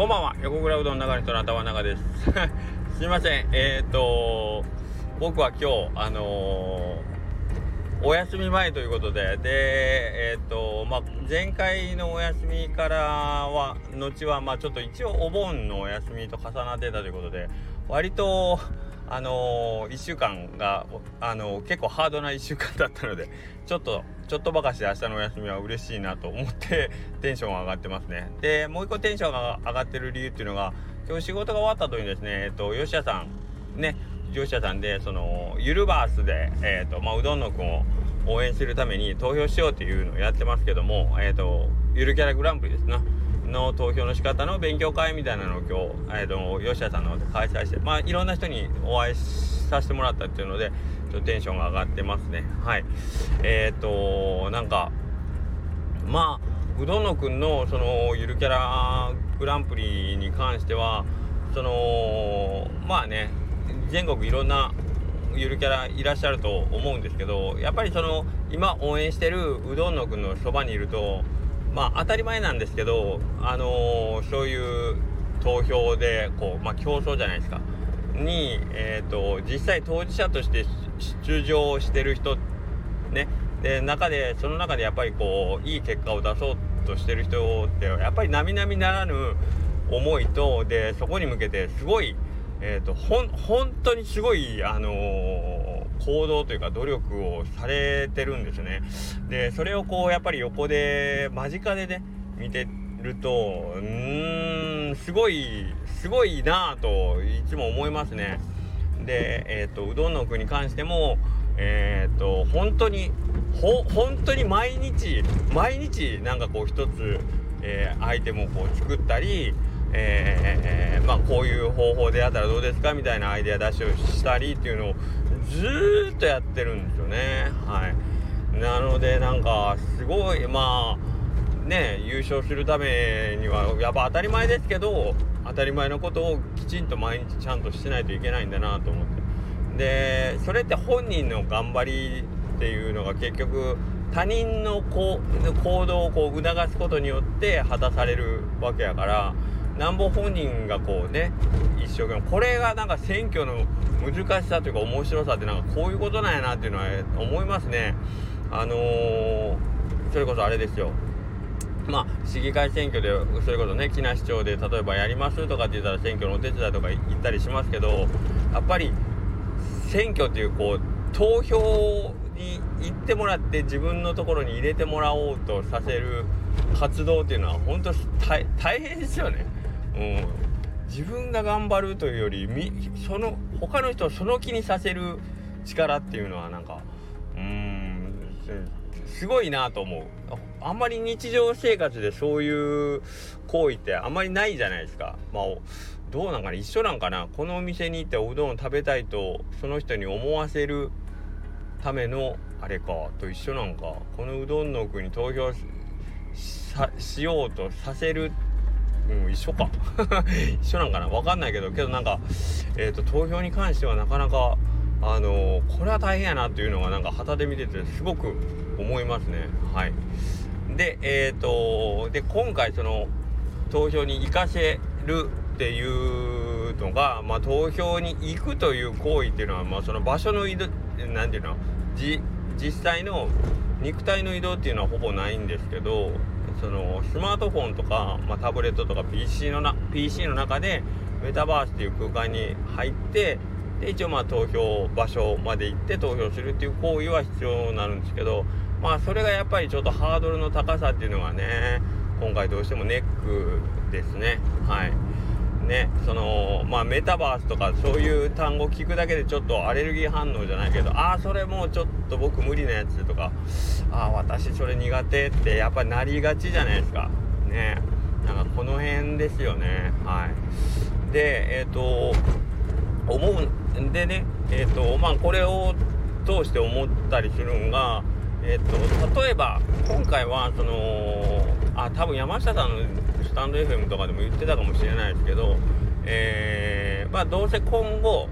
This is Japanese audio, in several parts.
こんばんは。横倉うどん流れ人の頭長です。すいません。えっ、ー、と僕は今日あのー、お休み前ということで。でえっ、ー、とまあ前回のお休みからは後はまあちょっと一応お盆のお休みと重なってたということで割とあのー、1週間が、あのー、結構ハードな1週間だったのでちょっとちょっとばかしで明日のお休みは嬉しいなと思って テンションが上がってますね。でもう一個テンションが上がってる理由っていうのが今日仕事が終わった後にですねえっと吉田さんね吉田さんでそのゆるバースで、えーとまあ、うどんのくんを応援するために投票しようっていうのをやってますけどもえ、ー、とゆるキャラグランプリですな。の投票の仕方の勉強会みたいなのを今日、えーと、吉田さんの方で開催してまあいろんな人にお会いさせてもらったっていうのでちょっとテンションが上がってますね。はい。えっ、ー、となんかまあうどんのくんのそのゆるキャラグランプリに関してはそのまあね全国いろんなゆるキャラいらっしゃると思うんですけどやっぱりその今応援してるうどんのくんのそばにいるとまあ当たり前なんですけどあのー、そういう投票でこうまあ競争じゃないですか。にえ、ー、と実際当事者として出場してる人ね。で中でその中でやっぱりこういい結果を出そうとしてる人ってやっぱり並々ならぬ思いとでそこに向けてすごいえっ、ー、とほん本当にすごいあのー行動というか努力をされてるんですね。でそれをこうやっぱり横で間近でね見てるとうーんすごいすごいなぁといつも思いますね。でえっ、とうどんの具に関してもえっ、と本当にほ本当に毎日毎日なんかこう一つ、えー、アイテムをこう作ったりえー、まあこういう方法でやったらどうですかみたいなアイデア出しをしたりっていうのをずっとやってるんですよね。はい。なのでなんかすごいまあね優勝するためにはやっぱ当たり前ですけど当たり前のことをきちんと毎日ちゃんとしてないといけないんだなと思って。でそれって本人の頑張りっていうのが結局他人の行動をこう促すことによって果たされるわけやからなんぼ本人がこうね一生懸命これがなんか選挙の難しさというか面白さってなんかこういうことなんやなっていうのは思いますねあのー、それこそあれですよまあ市議会選挙でそれこそね木梨町で例えばやりますとかって言ったら選挙のお手伝いとか行ったりしますけどやっぱり選挙っていうこう投票に行ってもらって自分のところに入れてもらおうとさせる活動っていうのは本当大変ですよね。うん自分が頑張るというよりその他の人をその気にさせる力っていうのはなんかうんすごいなと思う。あんまり日常生活でそういう行為ってあんまりないじゃないですか。まあどうなんかな一緒なんかな。このお店に行っておうどんを食べたいとその人に思わせるためのあれかと一緒なんか。このうどんの奥に投票しようとさせるうん、一緒か。一緒なんかな？分かんないけどけどなんか、えーと、投票に関してはなかなかあのー、これは大変やなっていうのがなんか旗で見ててすごく思いますね。はい。でえ、ー、とで今回その投票に行かせるっていうのが、まあ、投票に行くという行為っていうのは、まあ、その場所の移動何ていうの？実際の肉体の移動っていうのはほぼないんですけどそのスマートフォンとか、まあ、タブレットとか PC のな PC の中でメタバースっていう空間に入ってで一応まあ投票場所まで行って投票するっていう行為は必要になるんですけどまあそれがやっぱりちょっとハードルの高さっていうのがね今回どうしてもネックですねはい。ねそのまあメタバースとかそういう単語聞くだけでちょっとアレルギー反応じゃないけどああそれもうちょっと僕無理なやつとかああ私それ苦手ってやっぱなりがちじゃないですか。ね。なんかこの辺ですよね。はい。でえっ、ー、と思うんでねえっ、ー、とまあこれを通して思ったりするんがえっ、と例えば今回はそのあ多分山下さんのスタンド FM とかでも言ってたかもしれないですけど、えー、まあどうせ今後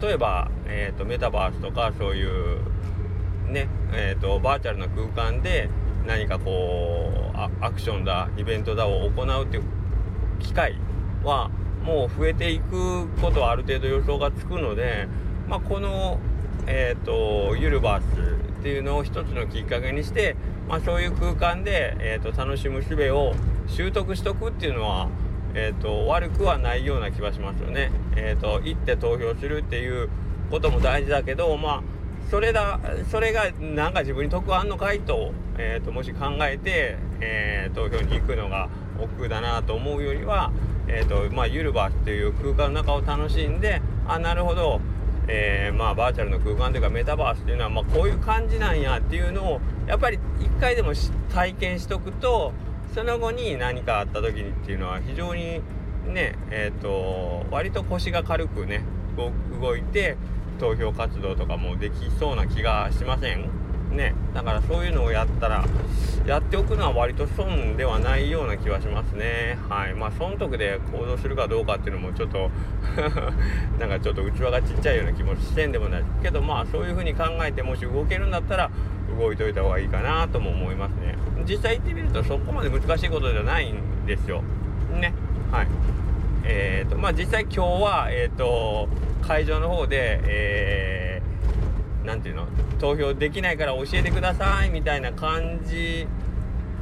例えば、えーと、メタバースとかそういうねえーと、バーチャルな空間で何かこうアクションだイベントだを行うっていう機会はもう増えていくことはある程度予想がつくので、まあ、この、えーと、ユルバースっていうのを一つのきっかけにして、まあ、そういう空間で、えーと、楽しむ術を習得しとくっていうのは、えーと、悪くはないような気はしますよね。えー、と行って投票するっていうことも大事だけど、まあ、それだそれがなんか自分に得あんのかいと,、えー、ともし考えて、えー、投票に行くのが億劫だなと思うよりは、えーとまあ、ユルバっていう空間の中を楽しんであなるほど、えー、まあ、バーチャルの空間というかメタバースっていうのは、まあ、こういう感じなんやっていうのをやっぱり一回でも体験しとくとその後に何かあった時にっていうのは非常にねえっ、ー、と割と腰が軽くね動いて投票活動とかもできそうな気がしません？ね。だからそういうのをやったらやっておくのは割と損ではないような気はしますね。はい。まあ損得で行動するかどうかっていうのもちょっと なんかちょっと器がちっちゃいような気もしてんでもない。けどまあそういう風に考えてもし動けるんだったら動いといた方がいいかなとも思いますね。実際行ってみるとそこまで難しいことじゃないんですよ。ね。はい。えーとまあ実際今日はえっ、ー、と会場の方でえ何ていうの？投票できないから教えてくださいみたいな感じ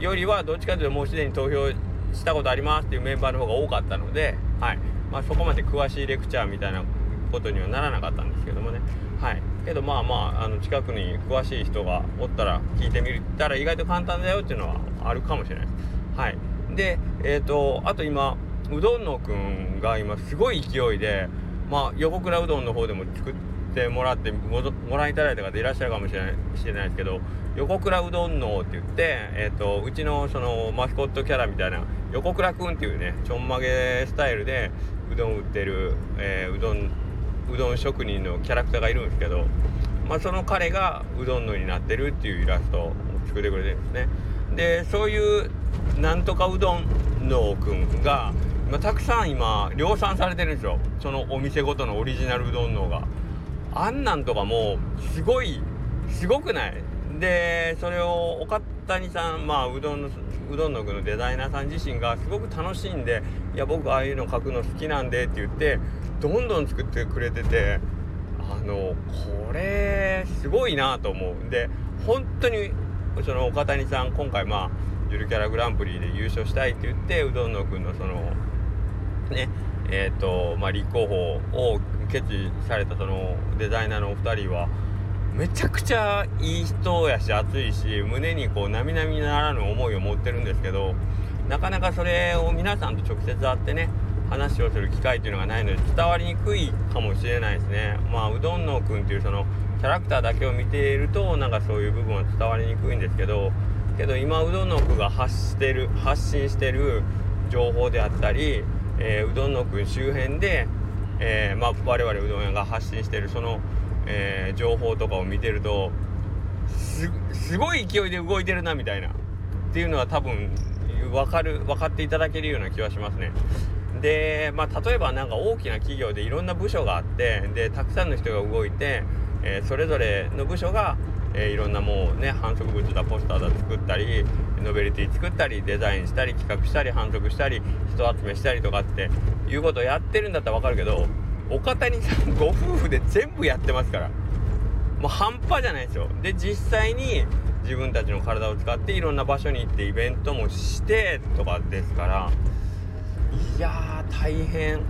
よりはどっちかというともうすでに投票したことありますっていうメンバーの方が多かったので、はい。まあ、そこまで詳しいレクチャーみたいなことにはならなかったんですけどもね。はい。けどまあまああの近くに詳しい人がおったら聞いてみたら意外と簡単だよっていうのはあるかもしれないです。はい。でえ、ー、とあと今うどんのくんが今すごい勢いでまあ横倉うどんの方でも作ってもらってご覧いただいた方いらっしゃるかもしれないしれないですけど横倉うどんのって言って、えーと、うちのそのマスコットキャラみたいな横倉くんっていうねちょんまげスタイルでうどん売ってる、えー、うどんうどん職人のキャラクターがいるんですけど、まあ、その彼がうどんのになってるっていうイラストを作ってくれてるんですね。でそういうなんとかうどんのくんがまあ、たくさん今量産されてるんですよ。そのお店ごとのオリジナルうどんのが。あんなんとかもすごいすごくない。でそれを岡谷さんまあうどんのうどんの具のデザイナーさん自身がすごく楽しいんでいや僕ああいうの描くの好きなんでって言ってどんどん作ってくれててあのこれすごいなと思うんで本当にその岡谷さん今回まあゆるキャラグランプリで優勝したいって言ってうどんのくんのそのねえーとまあ、立候補を決意されたそのデザイナーのお二人はめちゃくちゃいい人やし熱いし胸にこう並々ならぬ思いを持ってるんですけどなかなかそれを皆さんと直接会ってね話をする機会っていうのがないので伝わりにくいかもしれないですね。まあうどんのくんっていうそのキャラクターだけを見ているとなんかそういう部分は伝わりにくいんですけどけど今うどんのくが発してる発信してる情報であったりえー、うどんのくん周辺で、えー、まあ、我々うどん屋が発信してるその、えー、情報とかを見てるとすごい勢いで動いてるなみたいなっていうのは多分分かる分かっていただけるような気はしますね。で、まあ、例えば何か大きな企業でいろんな部署があってでたくさんの人が動いて、えそれぞれの部署がえー、いろんなもうね反則物だポスターだ作ったりノベルティ作ったりデザインしたり企画したり反則したり人集めしたりとかっていうことをやってるんだったら分かるけど岡谷さんご夫婦で全部やってますから。もう半端じゃないですよ。で実際に自分たちの体を使っていろんな場所に行ってイベントもしてとかですからいやー大変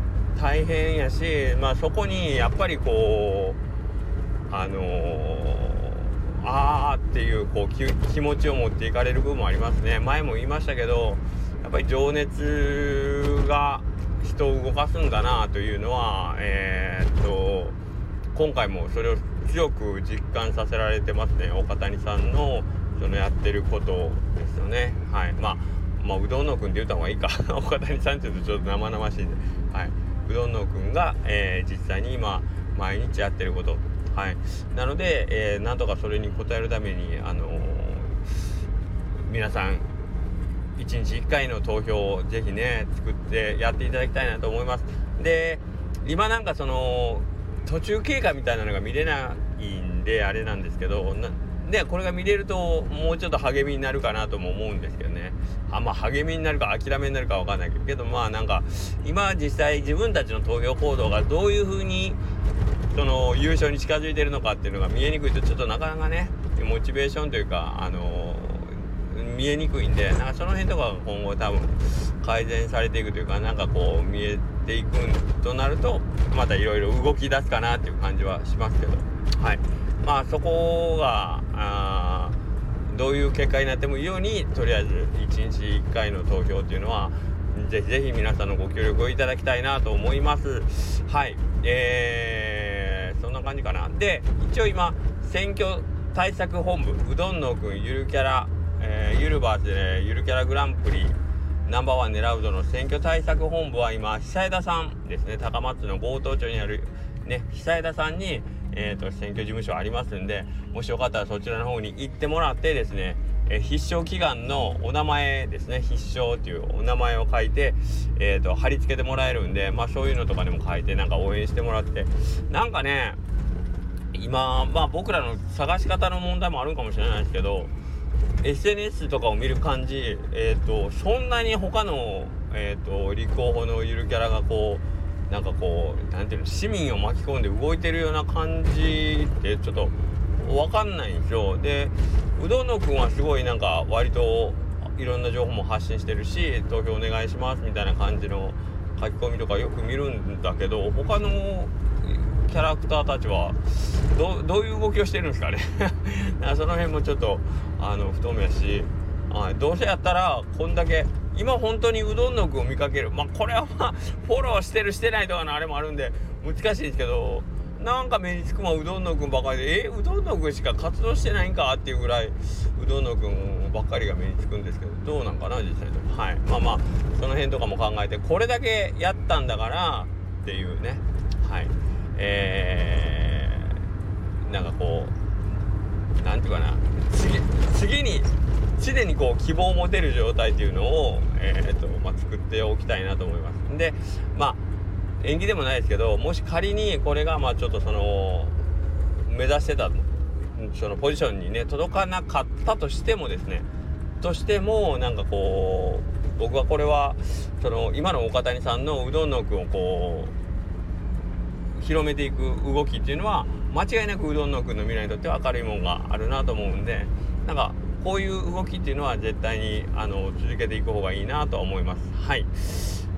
大変やしまあそこにやっぱりこうあのーああっていうこう気持ちを持っていかれる部分もありますね。前も言いましたけどやっぱり情熱が人を動かすんだなというのはえー、っと今回もそれを強く実感させられてますね。岡谷さんのそのやってることですよね。はい。まあまあ、うどんのくんって言った方がいいか。岡谷さんって言うとちょっと生々しいんで、はい、うどんのくんが、えー、実際に今毎日やってること。はい、なので、えー、なんとかそれに応えるために、あのー、皆さん1日1回の投票をぜひね作ってやっていただきたいなと思います。で今なんかその途中経過みたいなのが見れないんであれなんですけどでこれが見れるともうちょっと励みになるかなとも思うんですけどね。あまあ励みになるか諦めになるかわかんないけど。まあなんか今実際自分たちの投票行動がどういうふうにその優勝に近づいてるのかっていうのが見えにくいとちょっとなかなかねモチベーションというかあの見えにくいんでなんかその辺とかが今後多分改善されていくというかなんかこう見えていくとなるとまたいろいろ動き出すかなっていう感じはしますけど。はい。まあそこがあどういう結果になってもいいようにとりあえず1日1回の投票っていうのはぜひぜひ皆さんのご協力をいただきたいなと思います。はい。えー、そんな感じかな。で一応今選挙対策本部うどんのくんゆるキャラ、えー、ゆるバースで、ね、ゆるキャラグランプリナンバーワン狙うぞの選挙対策本部は今久枝さんですね。高松の強盗町にあるね久枝さんにえーと、選挙事務所ありますんでもしよかったらそちらの方に行ってもらってですね、えー、必勝祈願のお名前ですね。必勝っていうお名前を書いて、えーと、貼り付けてもらえるんでまあそういうのとかでも書いてなんか応援してもらって。なんかね今まあ僕らの探し方の問題もあるかもしれないですけど SNS とかを見る感じ、えーと、そんなに他の、えーと立候補のゆるキャラがこうなんかこう何ていうの市民を巻き込んで動いてるような感じってちょっと分かんないんですよ。でうどんのくんはすごいなんか割といろんな情報も発信してるし投票お願いしますみたいな感じの書き込みとかよく見るんだけど他のキャラクターたちはどどういう動きをしてるんですかね。その辺もちょっとあの不透明やしあどうせやったらこんだけ今本当にうどんの具を見かける。まあこれはまあフォローしてるしてないとかのあれもあるんで難しいですけどなんか目につくもうどんのくんばかりでえうどんのくんしか活動してないんかっていうぐらいうどんのくんばっかりが目につくんですけどどうなんかな実際と。はい。まあまあその辺とかも考えてこれだけやったんだからっていうね。はい。えー、なんかこうなんていうかな次次に常にこう希望を持てる状態っていうのを、えーとまあ、作っておきたいなと思います。でまあ縁起でもないですけどもし仮にこれがまあちょっとその目指してたそのポジションにね届かなかったとしてもですねとしてもなんかこう僕はこれはその今の岡谷さんのうどんのくんをこう広めていく動きっていうのは間違いなくうどんのくんの未来にとっては明るいもんがあるなと思うんでなんかこういう動きっていうのは絶対にあの続けていく方がいいなとは思います。はい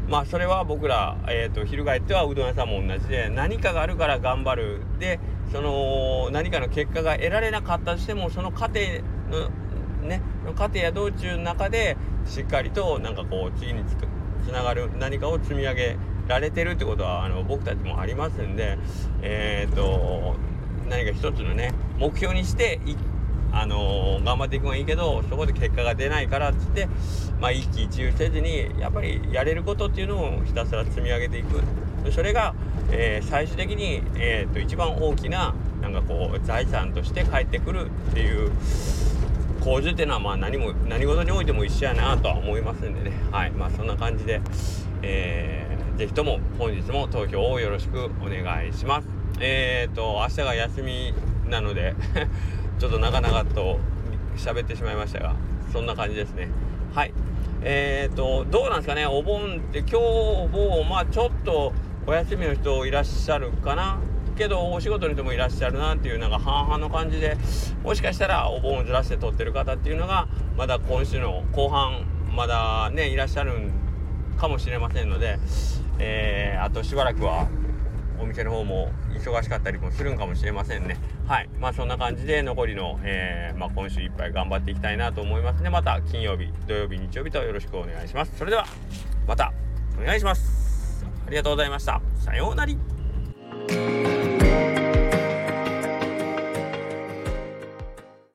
まあそれは僕ら、えーと、翻ってはうどん屋さんも同じで何かがあるから頑張るでその何かの結果が得られなかったとしてもその過程のね過程や道中の中でしっかりとなんかこう次につつながる何かを積み上げられてるってことはあの僕たちもありますんでえ、ー、と何か一つのね目標にしてあのー、頑張っていくのはいいけどそこで結果が出ないからっつって、まあ、一喜一憂せずにやっぱりやれることっていうのをひたすら積み上げていく。それが、えー、最終的に、えーと、一番大きななんかこう財産として返ってくるっていう構図っていうのはまあ何も何事においても一緒やなとは思いますんでね。はい。まあそんな感じで、えー、ぜひとも本日も投票をよろしくお願いします。えーと明日が休みなので ちょっと長々と喋ってしまいましたがそんな感じですね。はい。えーとどうなんですかねお盆って今日もまあちょっとお休みの人いらっしゃるかな？けどお仕事の人もいらっしゃるなっていうなんか半々の感じでもしかしたらお盆をずらして撮ってる方っていうのがまだ今週の後半まだねいらっしゃるかもしれませんので、えー、あとしばらくはお店の方も忙しかったりもするんかもしれませんね。はい。まあそんな感じで残りの、えー、まあ、今週いっぱい頑張っていきたいなと思いますね。また金曜日土曜日日曜日とよろしくお願いします。それではまたお願いします。ありがとうございました。さようなら。